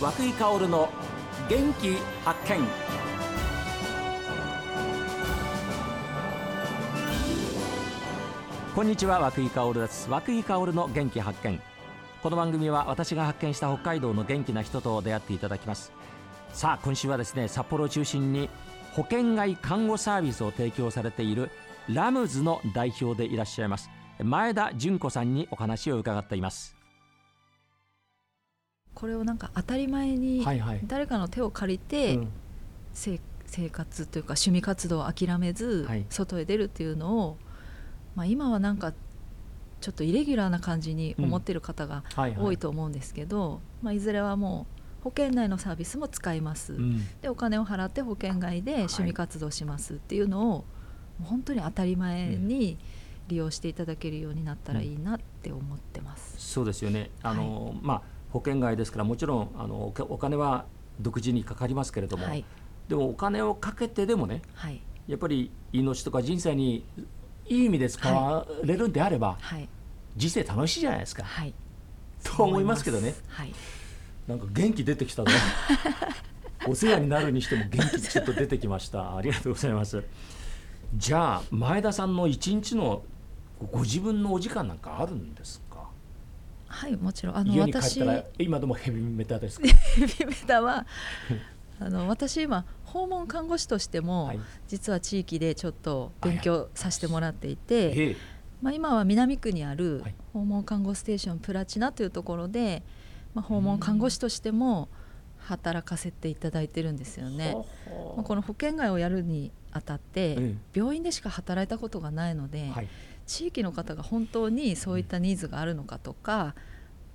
和久井薫の元気発見。こんにちは和久井薫です。和久井薫の元気発見。この番組は私が発見した北海道の元気な人と出会っていただきます。さあ今週はですね札幌を中心に保険外看護サービスを提供されているラムズの代表でいらっしゃいます前田純子さんにお話を伺っています。これをなんか当たり前にはいはい。誰かの手を借りて、生活というか趣味活動を諦めずはい。外へ出るっていうのを、まあ、今はなんかちょっとイレギュラーな感じに思ってる方がはいはい。多いと思うんですけど、いまあ、いずれはもう保険内のサービスも使います、うん。でお金を払って保険外で趣味活動しますっていうのを、もう本当に当たり前に利用していただけるようになったらいいなって思ってます。そうですよね。あの、まあ保険外ですからもちろんあのおお金は独自にかかりますけれども、はい、でもお金をかけてでもねはい。やっぱり命とか人生にいい意味で使われるんであれば、はい。人生楽しいじゃないですか、はい。と思いますけどね。はい。なんか元気出てきたね お世話になるにしても元気ちょっと出てきました。ありがとうございます。じゃあ前田さんの一日のご自分のお時間なんかあるんですか？はいもちろん。あの家に帰っ私たら今でもヘビメタですか？ヘビメタは あの私今訪問看護師としても、はい。実は地域でちょっと勉強させてもらっていて、ええまあ、今は南区にあるはい。訪問看護ステーションプラチナというところで、まあ、訪問看護師としても働かせていただいてるんですよね。まあ、この保険外をやるにあたって、え病院でしか働いたことがないので、はい地域の方が本当にそういったニーズがあるのかとか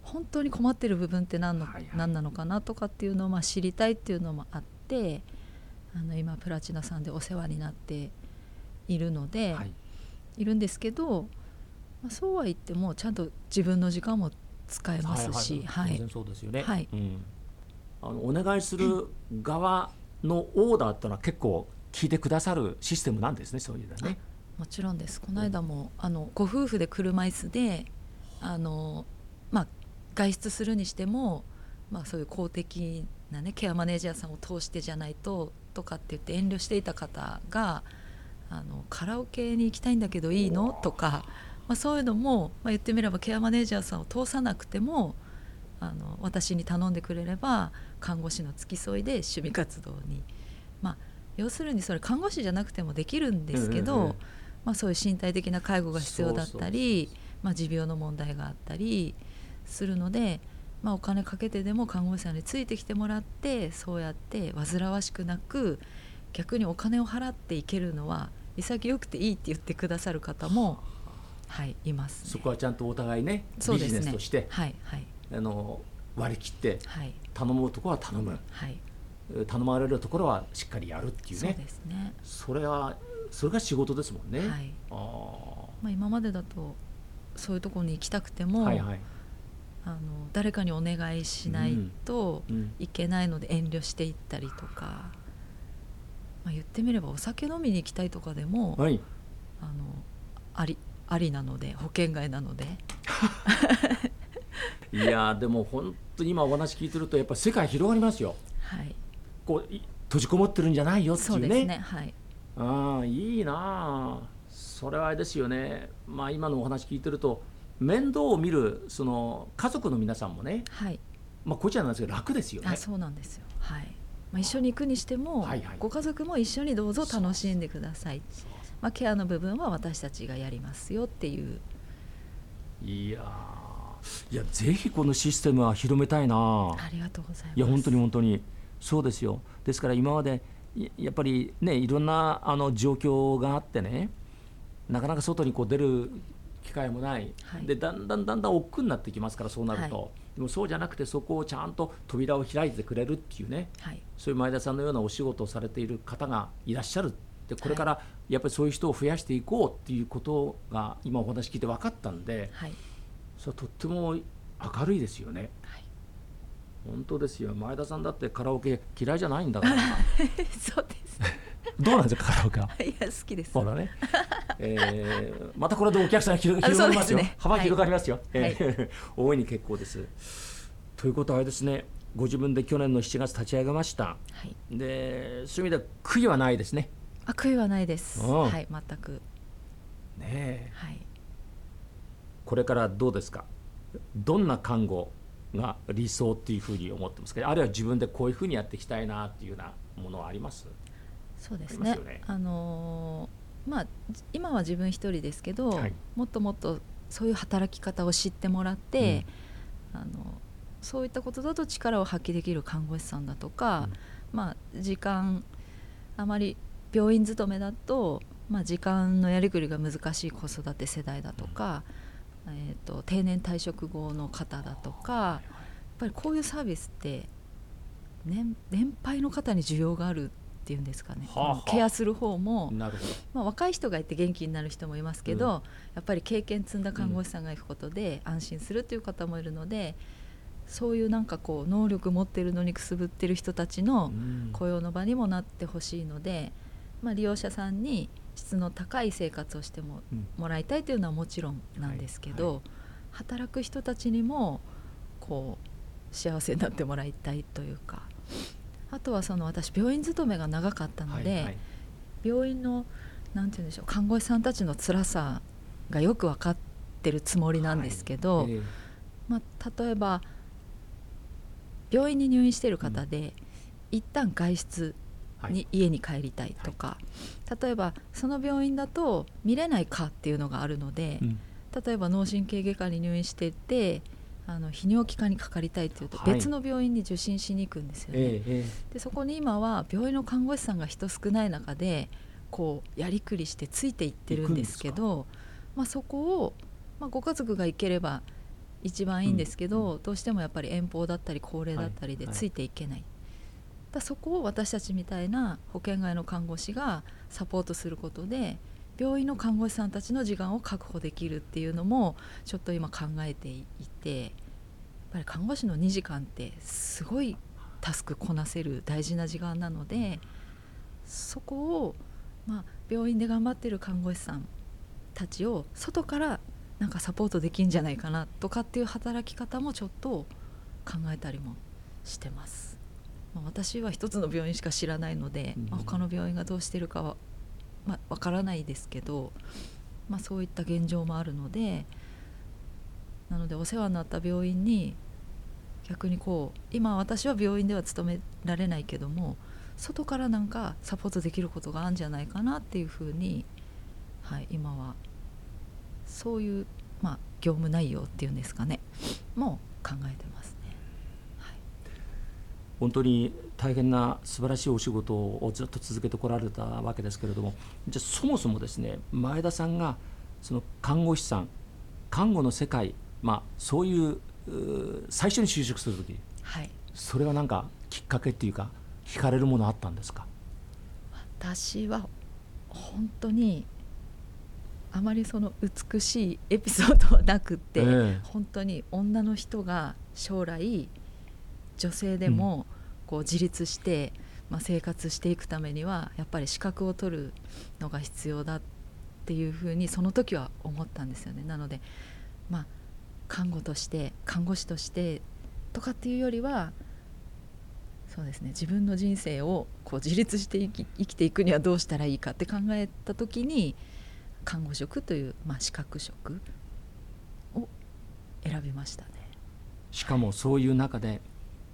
本当に困ってる部分って何の、はいはい。何なのかなとかっていうのをまあ知りたいっていうのもあってあの今プラチナさんでお世話になっているので、はい。い、るんですけど、まあ、そうは言ってもちゃんと自分の時間も使えますし、はいい。は当然そうですよね、はい。うん、あのお願いする側のオーダーっていうのは結構聞いてくださるシステムなんですねそういうのはね。もちろんです。この間もあのご夫婦で車椅子であの、まあ、外出するにしても、まあ、そういう公的な、ね、ケアマネージャーさんを通してじゃないととかって言って遠慮していた方があのカラオケに行きたいんだけどいいの？とか、まあ、そういうのも、まあ、言ってみればケアマネージャーさんを通さなくてもあの私に頼んでくれれば看護師の付き添いで趣味活動に、まあ、要するにそれ看護師じゃなくてもできるんですけど、ええまあ、そういう身体的な介護が必要だったりまあ、持病の問題があったりするので、まあ、お金かけてでも看護師さんについてきてもらってそうやって煩わしくなく逆にお金を払っていけるのは潔くていいって言ってくださる方も、はい、います、ね。そこはちゃんとお互いねビジネスとして、はいはい。あの割り切ってはい。頼むところは頼む。はい、頼まれるところはしっかりやるっていうそうねですね。それはそれが仕事ですもんね。はい。あまあ、今までだとそういうところに行きたくてーも、はいはい。あの誰かにお願いしないとうん。いけないので遠慮していったりとか、まあ、言ってみればお酒飲みに行きたいとかでも、はい。あのありありなので保険外なので。いやーでも本当に今お話聞いてるとやっぱり世界広がりますよ。はい。こうい閉じこもってるんじゃないよってそいううね。ですねはいああいいなあ。それはあれですよね。まあ今のお話聞いてると面倒を見るその家族の皆さんもね、はい。まあこちらなんですけど楽ですよね。あ。そうなんですよ。はい、まあ、一緒に行くにしても、はいはい。ご家族も一緒にどうぞ楽しんでください。まあ、ケアの部分は私たちがやりますよっていう。いやー。いやぜひこのシステムは広めたいなあ。ありがとうございます。いや本当に本当に。そうですよ。ですから今までいやっぱりねいろんなあの状況があってねなかなか外にこう出る機会もない、はい。でだんだんだんだん億劫になってきますからそうなると、はでもそうじゃなくてそこをちゃんと扉を開いてくれるっていうねはい。そういう前田さんのようなお仕事をされている方がいらっしゃるでこれからやっぱりそういう人を増やしていこうっていうことが今お話聞いて分かったんではい。それはとっても明るいですよね。はい本当ですよ。前田さんだってカラオケ嫌いじゃないんだから。そうです。どうなんですかカラオケは？いや好きです。そうだね、えーまたこれでお客さん広あ広がりますよ。ね。幅広がりますよ、はい。え ー大いに結構です。ということはあれですね。ご自分で去年の7月立ち上げました。はい、でそういう意味では悔いはないですね。あ悔いはないです、うん。はい全く。ねえ。はい。これからどうですか？どんな看護が理想っていうふうに思ってますかあるいは自分でこういうふうにやっていきたいなっていうようなものはあります？そうですね。ね。あのーまあじ今は自分一人ですけど、はい。もっともっとそういう働き方を知ってもらって、あのそういったことだと力を発揮できる看護師さんだとか、まあ時間あまり病院勤めだと、まあ、時間のやりくりが難しい子育て世代だとか、えー、と定年退職後の方だとかやっぱりこういうサービスって年年配の方に需要があるっていうんですかね、はあはあ。ケアする方も、まあ、若い人がいて元気になる人もいますけど、うん。やっぱり経験積んだ看護師さんが行くことで安心するという方もいるのでそういうなんかこう能力持ってるのにくすぶってる人たちのうん。雇用の場にもなってほしいので、まあ、利用者さんに質の高い生活をしてもうん。もらいたいというのはもちろんなんですけど、はい。は働く人たちにもこう幸せになってもらいたいというかあとはその私病院勤めが長かったので、はいはい。病院のなんて言うんでしょう看護師さんたちの辛さがよく分かってるつもりなんですけど、ええ。まあ、例えば病院に入院している方で、一旦外出はいに家に帰りたいとか、例えばその病院だと見れない科っていうのがあるので、うん。例えば脳神経外科に入院しててあの泌尿器科にかかりたいっていうとはい。別の病院に受診しに行くんですよね。えええでそこに今は病院の看護師さんが人少ない中でこうやりくりしてついていってるんですけどまあ、そこを、まあ、ご家族が行ければ一番いいんですけど、どうしてもやっぱり遠方だったり高齢だったりではい。ついていけない、だそこを私たちみたいな保険外の看護師がサポートすることで病院の看護師さんたちの時間を確保できるっていうのもちょっと今考えていてやっぱり看護師の2時間ってすごいタスクこなせる大事な時間なのでそこを、まあ、病院で頑張ってる看護師さんたちを外からなんかサポートできんじゃないかなとかっていう働き方もちょっと考えたりもしてます。まあ、私は一つの病院しか知らないので、まあ、うん。他の病院がどうしてるかはまあ、わからないですけど、まあ、そういった現状もあるのでなのでお世話になった病院に逆にこう今私は病院では勤められないけども外からなんかサポートできることがあるんじゃないかなっていうふうに、はい、今はそういう、まあ、業務内容っていうんですかねもう考えてます本当に大変な素晴らしいお仕事をずっと続けてこられたわけですけれどもじゃあそもそもですね前田さんがその看護師さん看護の世界、まあ、そういう最初に就職する時はい。それは何かきっかけっていうか惹かれるものあったんですか？私は本当にあまりその美しいエピソードはなくって、ええ。本当に女の人が将来女性でもこう自立して、まあ、生活していくためにはやっぱり資格を取るのが必要だっていうふうにその時は思ったんですよね。なので、まあ、看護として看護師としてとかっていうよりはそうですね自分の人生をこう自立して生き生きていくにはどうしたらいいかって考えた時に看護職という、まあ、資格職を選びましたね。しかもそういう中で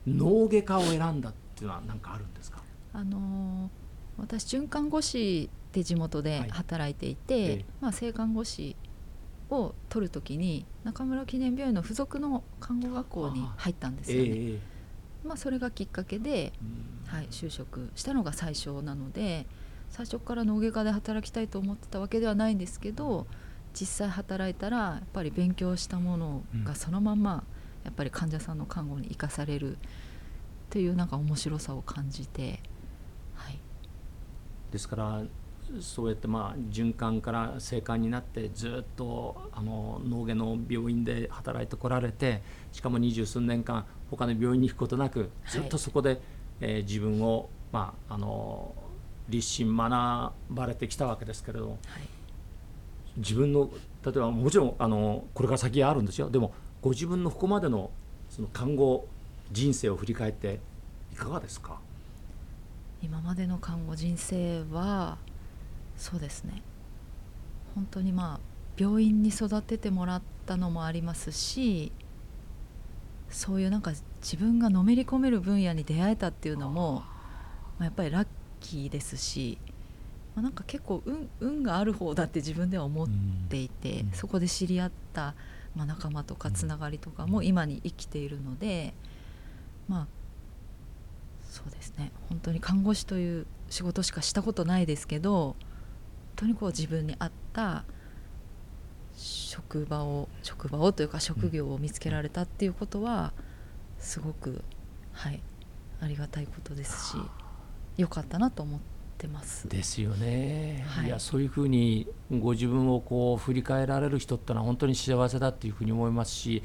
脳外科を選んだっていうのは何かあるんですか？あのー私准看護師で地元ではい。働いていて、ええ。まあ、正看護師を取る時に中村記念病院の附属の看護学校に入ったんですよね。ええまあ、それがきっかけで、うん。はい、就職したのが最初なので最初から脳外科で働きたいと思ってたわけではないんですけど実際働いたらやっぱり勉強したものがそのまんまやっぱり患者さんの看護に生かされるっていうなんか面白さを感じて、はい、ですからそうやってまあ循環から生還になってずっとあの脳外の病院で働いてこられてしかも二十数年間他の病院に行くことなくずっとそこで、えー自分を、まあ、あの立身学ばれてきたわけですけれどもはい。自分の例えばもちろんあのこれから先あるんですよ。でもご自分のここまでのその看護人生を振り返っていかがですか？今までの看護人生はそうですね。本当にまあ病院に育ててもらったのもありますしそういうなんか自分がのめり込める分野に出会えたっていうのも、まあ、やっぱりラッキーですし、まあ、なんか結構運運がある方だって自分では思っていて、うん。そこで知り合った、まあ、仲間とかつながりとかも今に生きているのでまあそうですね。本当に看護師という仕事しかしたことないですけど本当にこう自分に合った職場を職場をというか職業を見つけられたっていうことはすごくはいありがたいことですし良かったなと思ってます。ですよね、はい。い、やそういうふうにご自分をこう振り返られる人ってのは本当に幸せだっていうふうに思いますし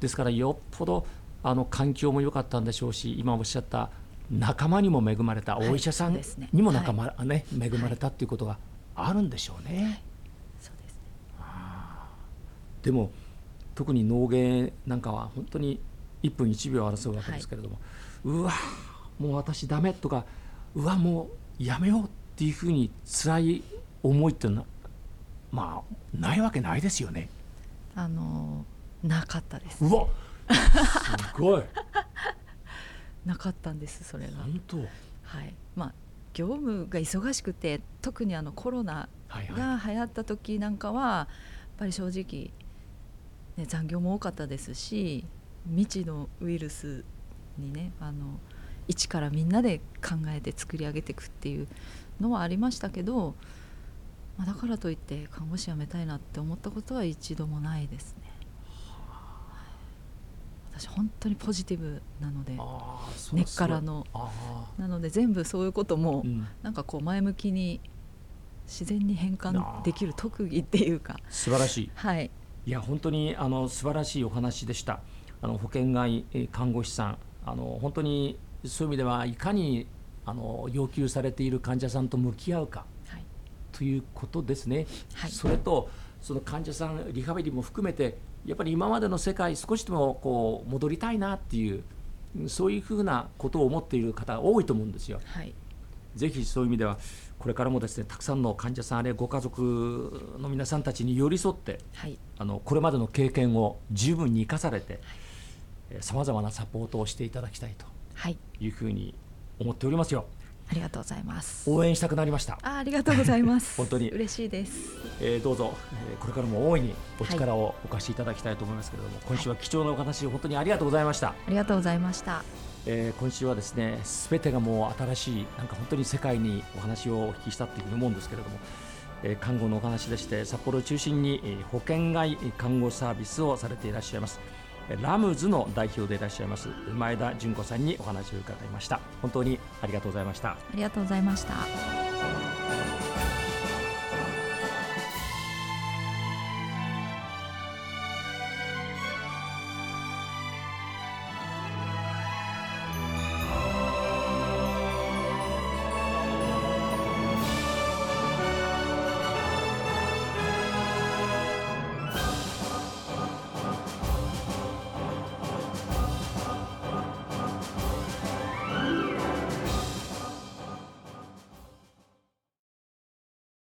ですからよっぽどあの環境も良かったんでしょうし今おっしゃった仲間にも恵まれた、はいお医者さんにも仲間、ね恵まれたっていうことがあるんでしょうね。そうですね。でも特に脳芸なんかは本当に1分1秒争うわけですけれども、うわもう私ダメとかうわもうやめようっていうふうに辛い思いっていうのはまあないわけないですよね。あのなかったです。うわすごい。なかったんですそれが。本当？はい。まあ業務が忙しくて特にあのコロナはいはい。が流行った時なんかはやっぱり正直、ね、残業も多かったですし未知のウイルスにねあの一からみんなで考えて作り上げていくっていうのはありましたけど、まあ、だからといって看護師辞めたいなって思ったことは一度もないですね。私本当にポジティブなので根っからの。あなので全部そういうことも、ー、うん、なんかこう前向きに自然に変換できる特技っていうか。素晴らしい。はい。いや本当にあの素晴らしいお話でした。あの保険外えー看護師さんあの本当にそういう意味ではいかにあの要求されている患者さんと向き合うかはい。ということですね。はい。それとその患者さんリハビリも含めてやっぱり今までの世界少しでもこう戻りたいなっていうそういうふうなことを思っている方が多いと思うんですよ。はい。ぜひそういう意味ではこれからもですねたくさんの患者さんあるいはご家族の皆さんたちに寄り添ってはい。あのこれまでの経験を十分に生かされてさまざまなサポートをしていただきたいとはい。いうふうに思っておりますよ。ありがとうございます。応援したくなりました、あありがとうございます。本当に。嬉しいです。えーどうぞ、えーこれからも大いにお力をお貸しいただきたいと思いますけれども、今週は貴重なお話を本当にありがとうございました、ありがとうございました。えー今週はですね全てがもう新しいなんか本当に世界にお話をお聞きしたというふうに思うんですけれども、えー看護のお話でして札幌を中心にえー保険外看護サービスをされていらっしゃいます。えーラムズの代表でいらっしゃいます前田純子さんにお話を伺いました。本当にありがとうございました。ありがとうございました。